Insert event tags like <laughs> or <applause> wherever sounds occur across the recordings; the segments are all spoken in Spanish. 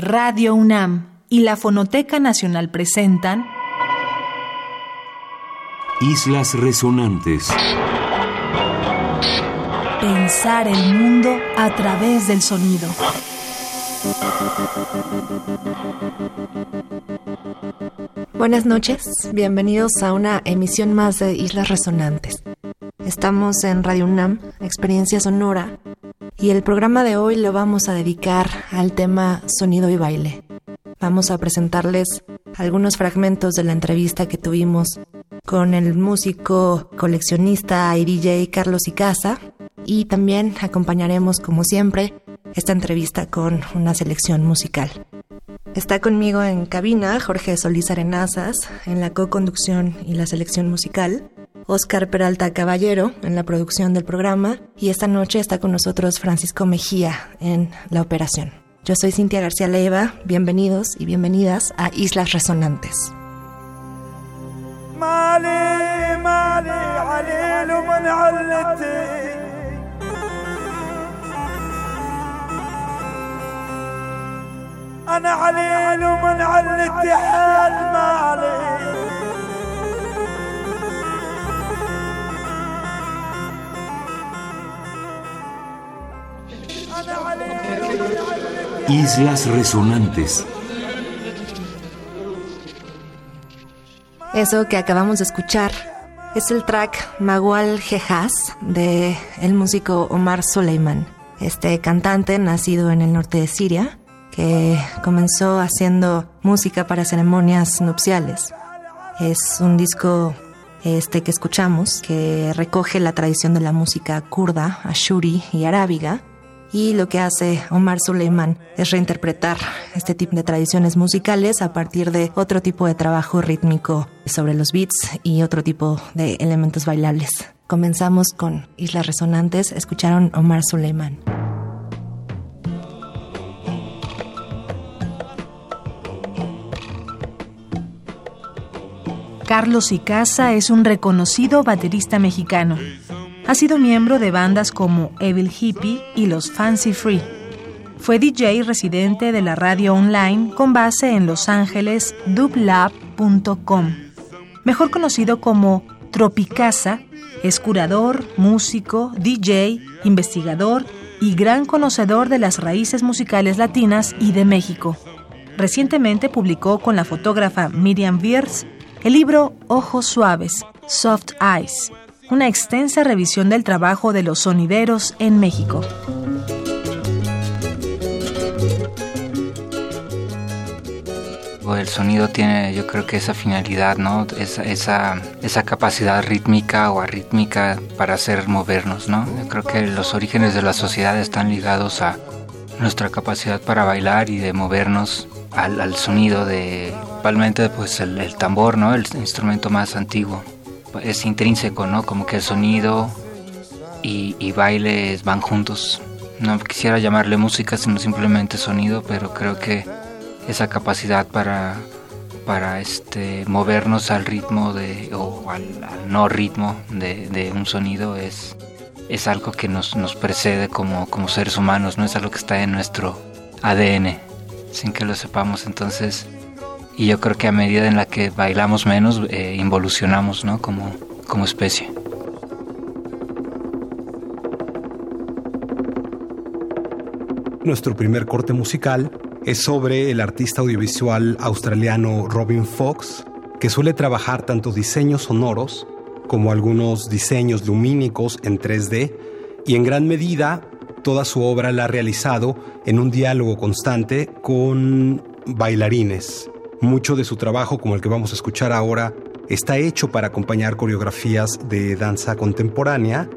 Radio UNAM y la Fonoteca Nacional presentan Islas Resonantes. Pensar el mundo a través del sonido. Buenas noches, bienvenidos a una emisión más de Islas Resonantes. Estamos en Radio UNAM, Experiencia Sonora, y el programa de hoy lo vamos a dedicar al tema sonido y baile. Vamos a presentarles algunos fragmentos de la entrevista que tuvimos con el músico coleccionista y DJ Carlos Icaza y también acompañaremos como siempre esta entrevista con una selección musical. Está conmigo en cabina Jorge Solís Arenazas en la co-conducción y la selección musical, Oscar Peralta Caballero en la producción del programa y esta noche está con nosotros Francisco Mejía en la operación. Yo soy Cintia García Leiva, bienvenidos y bienvenidas a Islas Resonantes. انا عليل ومن علتي حال ما Islas Resonantes. Eso que acabamos de escuchar es el track Magual Jehaz de el músico Omar Soleiman, este cantante nacido en el norte de Siria que comenzó haciendo música para ceremonias nupciales. Es un disco este que escuchamos que recoge la tradición de la música kurda, ashuri y arábiga. Y lo que hace Omar Suleiman es reinterpretar este tipo de tradiciones musicales a partir de otro tipo de trabajo rítmico sobre los beats y otro tipo de elementos bailables. Comenzamos con Islas Resonantes, escucharon Omar Suleiman. Carlos Icaza es un reconocido baterista mexicano. Ha sido miembro de bandas como Evil Hippie y los Fancy Free. Fue DJ residente de la radio online con base en Los Ángeles dublab.com. Mejor conocido como Tropicasa, es curador, músico, DJ, investigador y gran conocedor de las raíces musicales latinas y de México. Recientemente publicó con la fotógrafa Miriam Bierce el libro Ojos Suaves, Soft Eyes, una extensa revisión del trabajo de los sonideros en México. El sonido tiene, yo creo que esa finalidad, ¿no? Esa, esa, esa capacidad rítmica o arrítmica para hacer movernos, ¿no? Yo creo que los orígenes de la sociedad están ligados a nuestra capacidad para bailar y de movernos al, al sonido de principalmente pues el, tambor, ¿no? El instrumento más antiguo. Es intrínseco, ¿no? Como que el sonido y, y baile van juntos. No quisiera llamarle música, sino simplemente sonido, pero creo que esa capacidad para, para este, movernos al ritmo de, o al, no ritmo de, de, un sonido es, es algo que nos, nos precede como, como seres humanos, no es algo que está en nuestro ADN, sin que lo sepamos. Entonces, y yo creo que a medida en la que bailamos menos, eh, involucionamos ¿no? como, como especie. Nuestro primer corte musical es sobre el artista audiovisual australiano Robin Fox, que suele trabajar tanto diseños sonoros como algunos diseños lumínicos en 3D y en gran medida toda su obra la ha realizado en un diálogo constante con bailarines, mucho de su trabajo, como el que vamos a escuchar ahora, está hecho para acompañar coreografías de danza contemporánea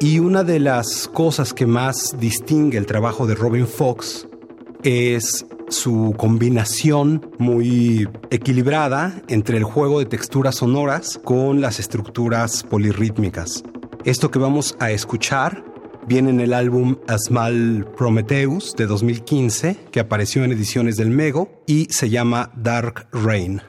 y una de las cosas que más distingue el trabajo de Robin Fox es su combinación muy equilibrada entre el juego de texturas sonoras con las estructuras polirrítmicas. Esto que vamos a escuchar viene en el álbum Asmal Prometheus de 2015, que apareció en ediciones del Mego y se llama Dark Rain.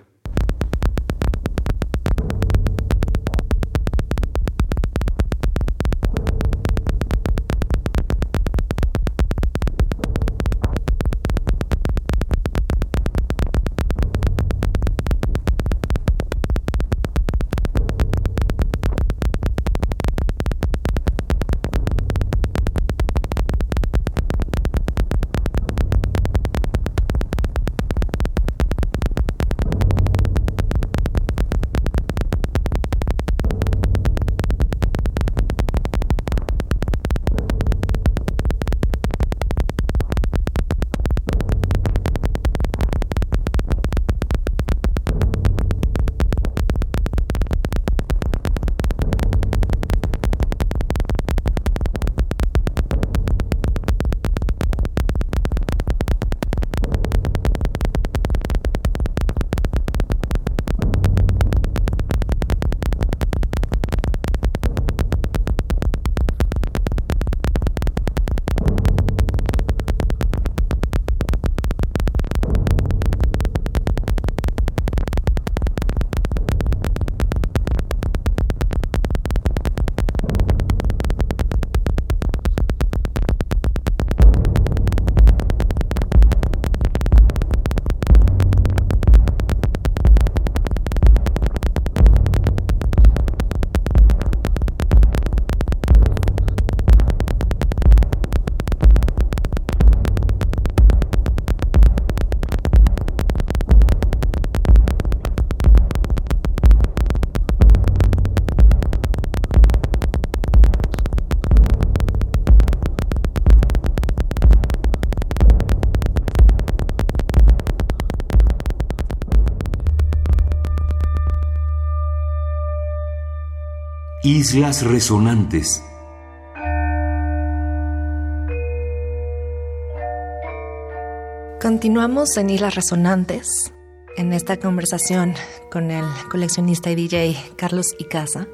Islas Resonantes. Continuamos en Islas Resonantes, en esta conversación con el coleccionista y DJ Carlos Icaza.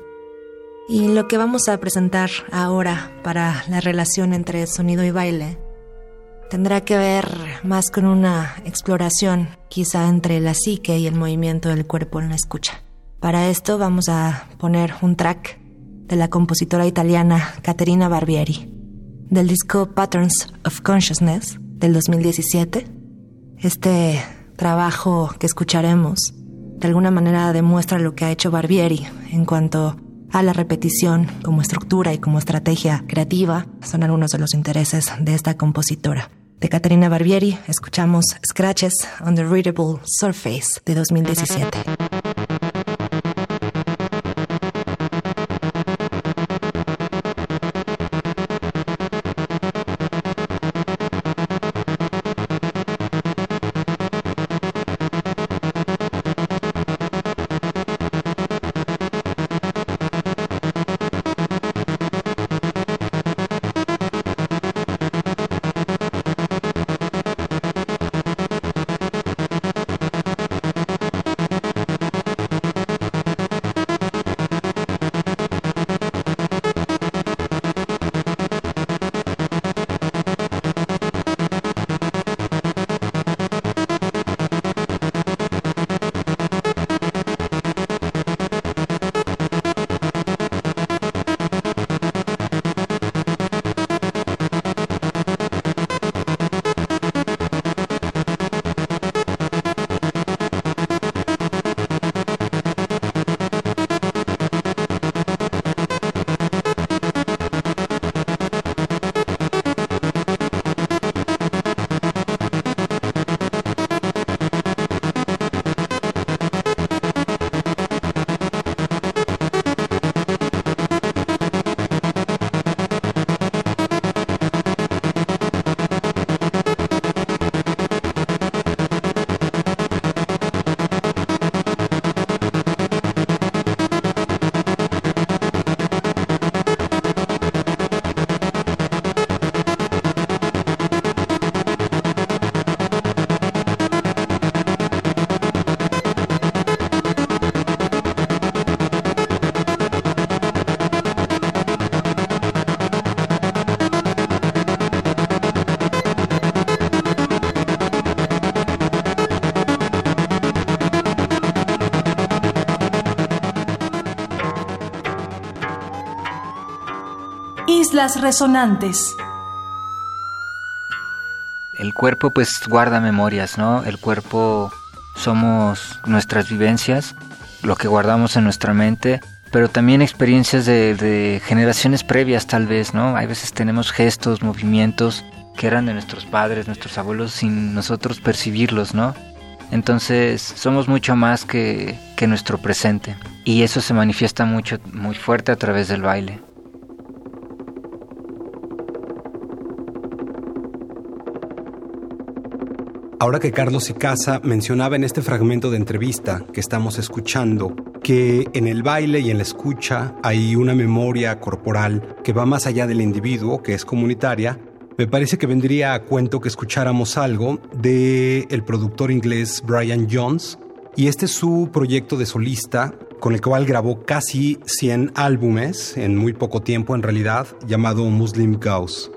Y lo que vamos a presentar ahora para la relación entre sonido y baile tendrá que ver más con una exploración quizá entre la psique y el movimiento del cuerpo en la escucha. Para esto vamos a poner un track de la compositora italiana Caterina Barbieri, del disco Patterns of Consciousness del 2017. Este trabajo que escucharemos de alguna manera demuestra lo que ha hecho Barbieri en cuanto a la repetición como estructura y como estrategia creativa son algunos de los intereses de esta compositora. De Caterina Barbieri escuchamos Scratches on the Readable Surface de 2017. Resonantes. El cuerpo pues guarda memorias, ¿no? El cuerpo somos nuestras vivencias, lo que guardamos en nuestra mente, pero también experiencias de, generaciones previas tal vez, ¿no? Hay veces tenemos gestos, movimientos que eran de nuestros padres, nuestros abuelos, sin nosotros percibirlos, ¿no? Entonces somos mucho más que nuestro presente y eso se manifiesta mucho, muy fuerte a través del baile. Ahora que Carlos Icaza mencionaba en este fragmento de entrevista que estamos escuchando que en el baile y en la escucha hay una memoria corporal que va más allá del individuo, que es comunitaria, me parece que vendría a cuento que escucháramos algo de el productor inglés Brian Jones y este es su proyecto de solista con el cual grabó casi 100 álbumes en muy poco tiempo en realidad, llamado Muslim Gauss.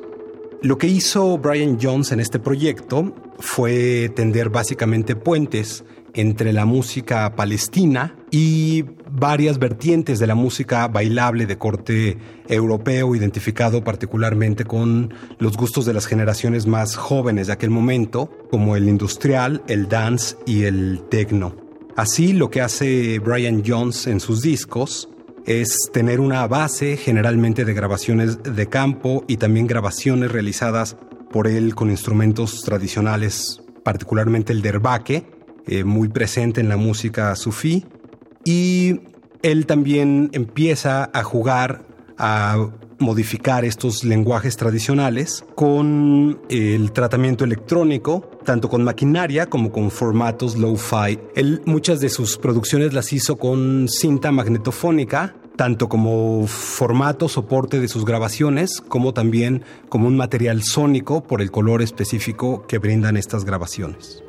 Lo que hizo Brian Jones en este proyecto fue tender básicamente puentes entre la música palestina y varias vertientes de la música bailable de corte europeo, identificado particularmente con los gustos de las generaciones más jóvenes de aquel momento, como el industrial, el dance y el techno. Así lo que hace Brian Jones en sus discos es tener una base generalmente de grabaciones de campo y también grabaciones realizadas por él con instrumentos tradicionales, particularmente el derbaque, eh, muy presente en la música sufí. Y él también empieza a jugar, a modificar estos lenguajes tradicionales con el tratamiento electrónico, tanto con maquinaria como con formatos low-fi. Él muchas de sus producciones las hizo con cinta magnetofónica tanto como formato, soporte de sus grabaciones, como también como un material sónico por el color específico que brindan estas grabaciones.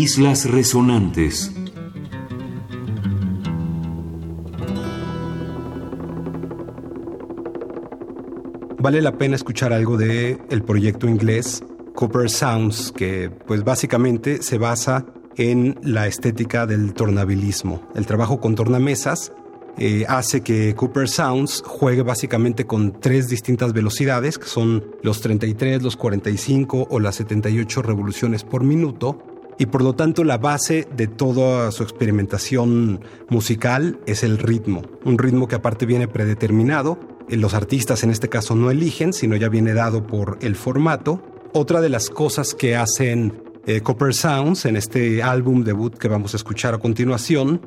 Islas Resonantes. Vale la pena escuchar algo de el proyecto inglés Cooper Sounds, que pues básicamente se basa en la estética del tornabilismo. El trabajo con tornamesas eh, hace que Cooper Sounds juegue básicamente con tres distintas velocidades, que son los 33, los 45 o las 78 revoluciones por minuto, y por lo tanto la base de toda su experimentación musical es el ritmo, un ritmo que aparte viene predeterminado, eh, los artistas en este caso no eligen, sino ya viene dado por el formato. Otra de las cosas que hacen eh, Copper Sounds en este álbum debut que vamos a escuchar a continuación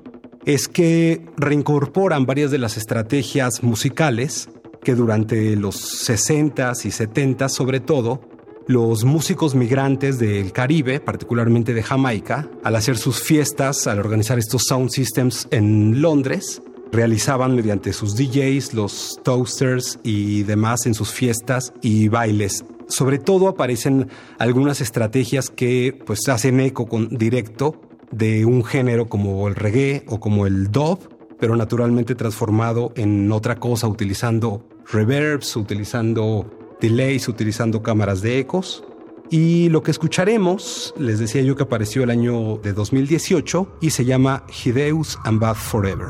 es que reincorporan varias de las estrategias musicales que durante los 60s y 70s sobre todo los músicos migrantes del Caribe, particularmente de Jamaica, al hacer sus fiestas, al organizar estos sound systems en Londres, realizaban mediante sus DJs, los toasters y demás en sus fiestas y bailes. Sobre todo aparecen algunas estrategias que pues hacen eco con, directo de un género como el reggae o como el dub, pero naturalmente transformado en otra cosa utilizando reverbs, utilizando delays utilizando cámaras de ecos. Y lo que escucharemos, les decía yo que apareció el año de 2018 y se llama Hideus and Bath Forever.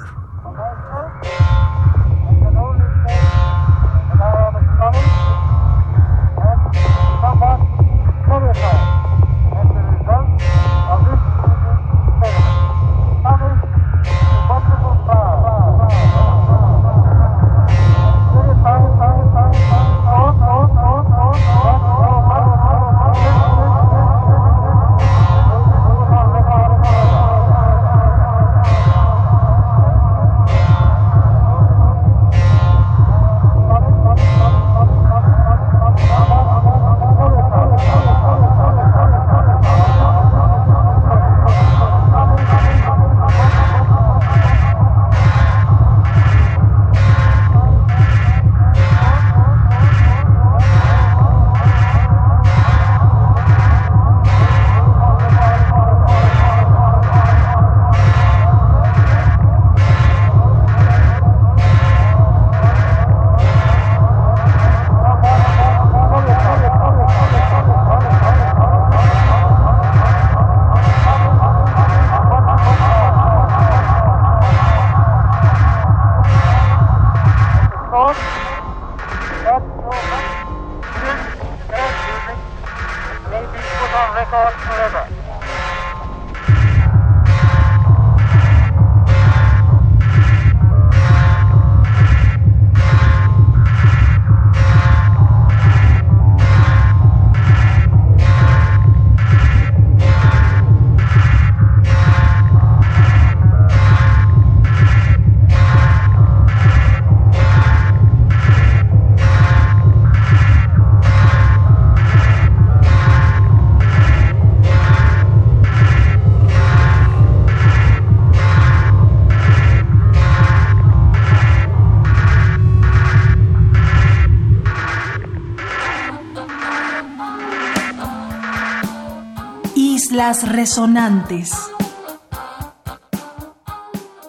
Las resonantes.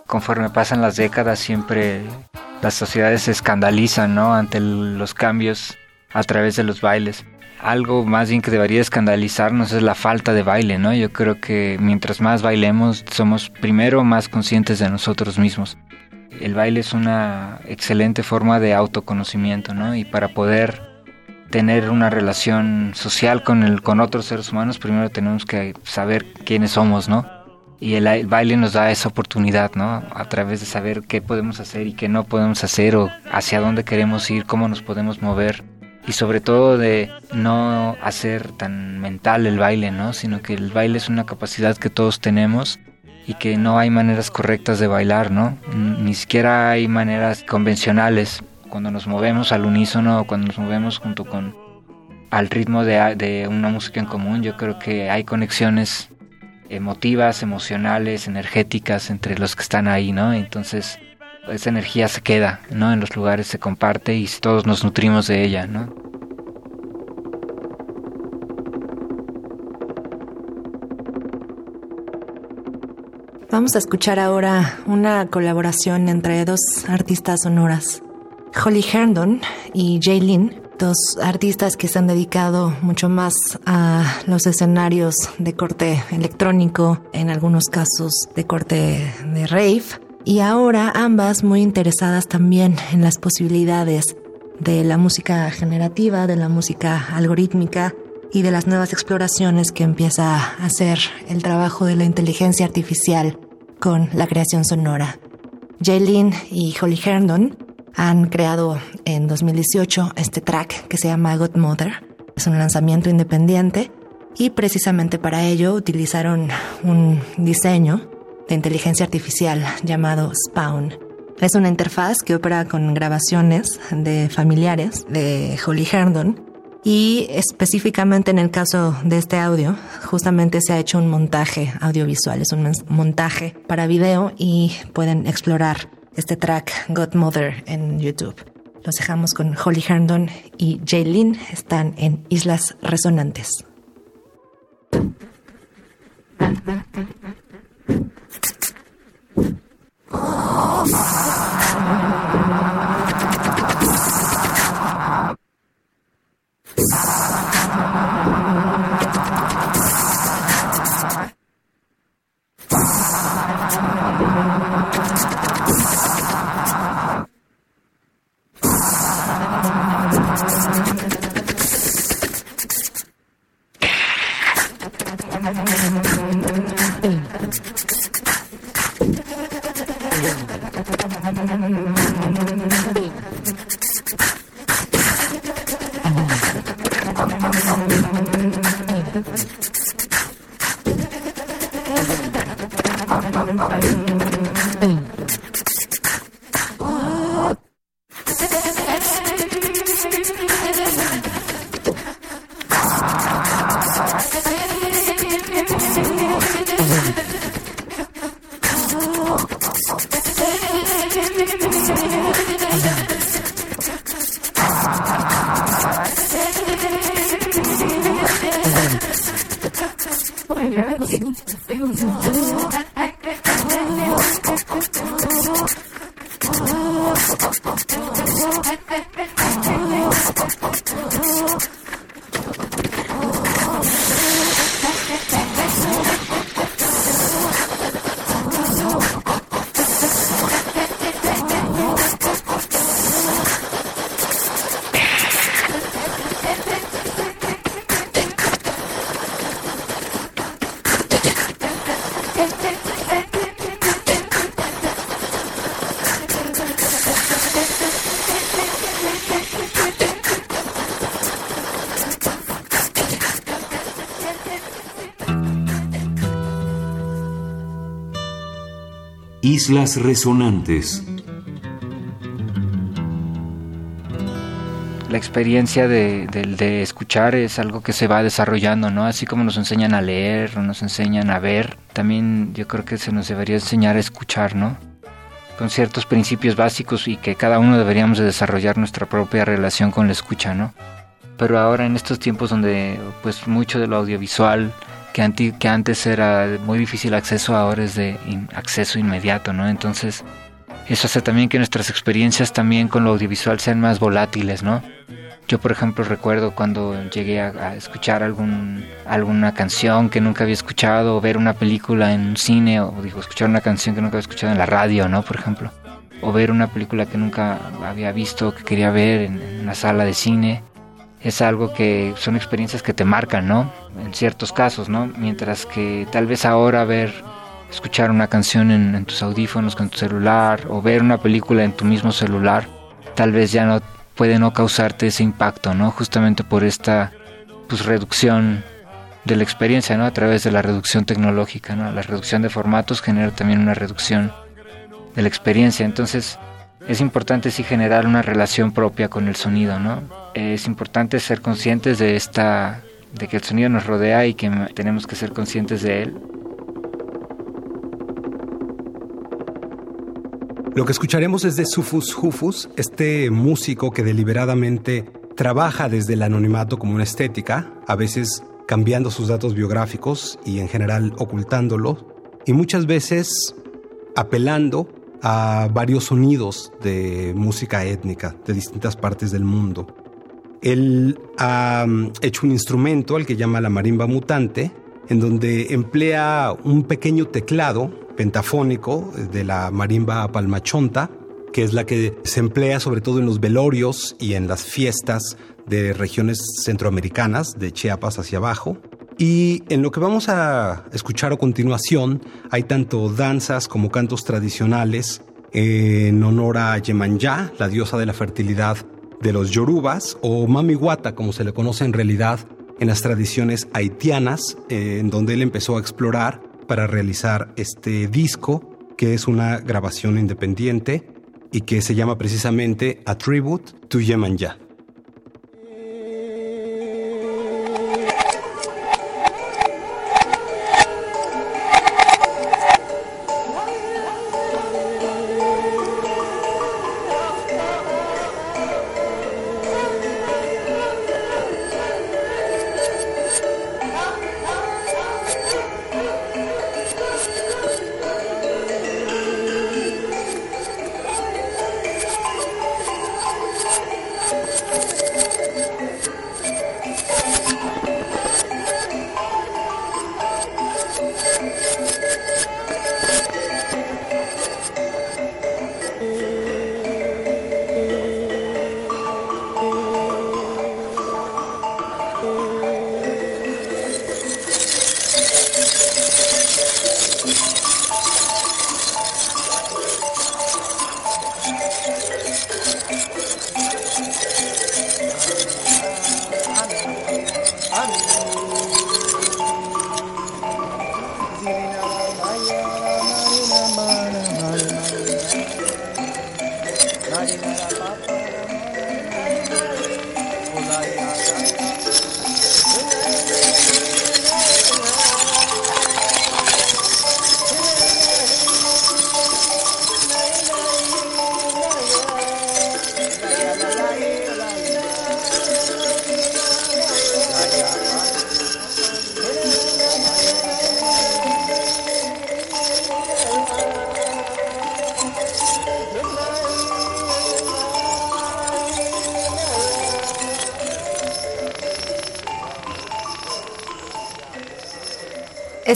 Conforme pasan las décadas, siempre las sociedades se escandalizan ¿no? ante los cambios a través de los bailes. Algo más bien que debería escandalizarnos es la falta de baile, ¿no? Yo creo que mientras más bailemos, somos primero más conscientes de nosotros mismos. El baile es una excelente forma de autoconocimiento, ¿no? Y para poder tener una relación social con, el, con otros seres humanos, primero tenemos que saber quiénes somos, ¿no? Y el, baile nos da esa oportunidad, ¿no? A través de saber qué podemos hacer y qué no podemos hacer o hacia dónde queremos ir, cómo nos podemos mover. Y sobre todo de no hacer tan mental el baile, ¿no? Sino que el baile es una capacidad que todos tenemos y que no hay maneras correctas de bailar, ¿no? Ni siquiera hay maneras convencionales cuando nos movemos al unísono, cuando nos movemos junto con al ritmo de, de una música en común, yo creo que hay conexiones emotivas, emocionales, energéticas entre los que están ahí, ¿no? Entonces esa energía se queda, ¿no? En los lugares se comparte y todos nos nutrimos de ella, ¿no? Vamos a escuchar ahora una colaboración entre dos artistas sonoras. Holly Herndon y Jaylin, dos artistas que se han dedicado mucho más a los escenarios de corte electrónico, en algunos casos de corte de rave, y ahora ambas muy interesadas también en las posibilidades de la música generativa, de la música algorítmica y de las nuevas exploraciones que empieza a hacer el trabajo de la inteligencia artificial con la creación sonora. Jaylin y Holly Herndon han creado en 2018 este track que se llama Godmother. Es un lanzamiento independiente y precisamente para ello utilizaron un diseño de inteligencia artificial llamado Spawn. Es una interfaz que opera con grabaciones de familiares de Holly Herndon y específicamente en el caso de este audio, justamente se ha hecho un montaje audiovisual, es un montaje para video y pueden explorar este track Godmother en YouTube. Los dejamos con Holly Herndon y Jaylin. Están en Islas Resonantes. Oh, <laughs> Islas Resonantes. La experiencia de, escuchar es algo que se va desarrollando, ¿no? Así como nos enseñan a leer nos enseñan a ver, también yo creo que se nos debería enseñar a escuchar, ¿no? Con ciertos principios básicos y que cada uno deberíamos de desarrollar nuestra propia relación con la escucha, ¿no? Pero ahora en estos tiempos donde pues mucho de lo audiovisual que, que antes era muy difícil acceso, ahora es de acceso inmediato, ¿no? Entonces, eso hace también que nuestras experiencias también con lo audiovisual sean más volátiles, ¿no? Yo, por ejemplo, recuerdo cuando llegué a, escuchar algún, alguna canción que nunca había escuchado, o ver una película en un cine, o digo, escuchar una canción que nunca había escuchado en la radio, ¿no? Por ejemplo. O ver una película que nunca había visto, que quería ver en, en una sala de cine es algo que son experiencias que te marcan, ¿no? En ciertos casos, ¿no? Mientras que tal vez ahora ver, escuchar una canción en, tus audífonos con tu celular o ver una película en tu mismo celular, tal vez ya no puede no causarte ese impacto, ¿no? Justamente por esta pues reducción de la experiencia, ¿no? A través de la reducción tecnológica, ¿no? La reducción de formatos genera también una reducción de la experiencia. Entonces, es importante sí generar una relación propia con el sonido, ¿no? Es importante ser conscientes de esta de que el sonido nos rodea y que tenemos que ser conscientes de él. Lo que escucharemos es de Sufus Hufus, este músico que deliberadamente trabaja desde el anonimato como una estética, a veces cambiando sus datos biográficos y en general ocultándolo, y muchas veces apelando a varios sonidos de música étnica de distintas partes del mundo. Él ha mm, hecho un instrumento al que llama la marimba mutante, en donde emplea un pequeño teclado pentafónico de la marimba palmachonta, que es la que se emplea sobre todo en los velorios y en las fiestas de regiones centroamericanas, de Chiapas hacia abajo. Y en lo que vamos a escuchar a continuación hay tanto danzas como cantos tradicionales en honor a Yemanyá, la diosa de la fertilidad de los yorubas, o Mami Wata, como se le conoce en realidad en las tradiciones haitianas, en donde él empezó a explorar para realizar este disco, que es una grabación independiente y que se llama precisamente A Tribute to Yemanyá.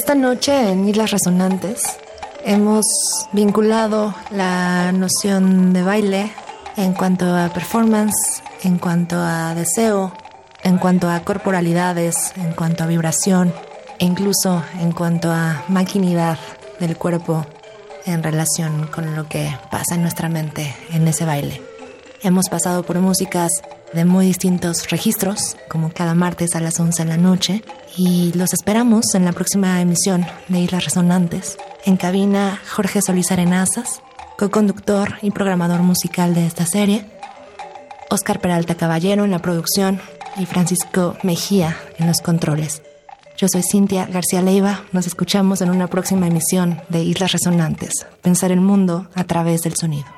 Esta noche en Islas Resonantes hemos vinculado la noción de baile en cuanto a performance, en cuanto a deseo, en cuanto a corporalidades, en cuanto a vibración e incluso en cuanto a maquinidad del cuerpo en relación con lo que pasa en nuestra mente en ese baile. Hemos pasado por músicas de muy distintos registros, como cada martes a las 11 de la noche, y los esperamos en la próxima emisión de Islas Resonantes, En cabina, Jorge Solís Arenazas, co-conductor y programador musical de esta serie. Oscar Peralta Caballero en la producción y Francisco Mejía en los controles. Yo soy Cintia García Leiva. Nos escuchamos en una próxima emisión de Islas Resonantes. Pensar el mundo a través del sonido.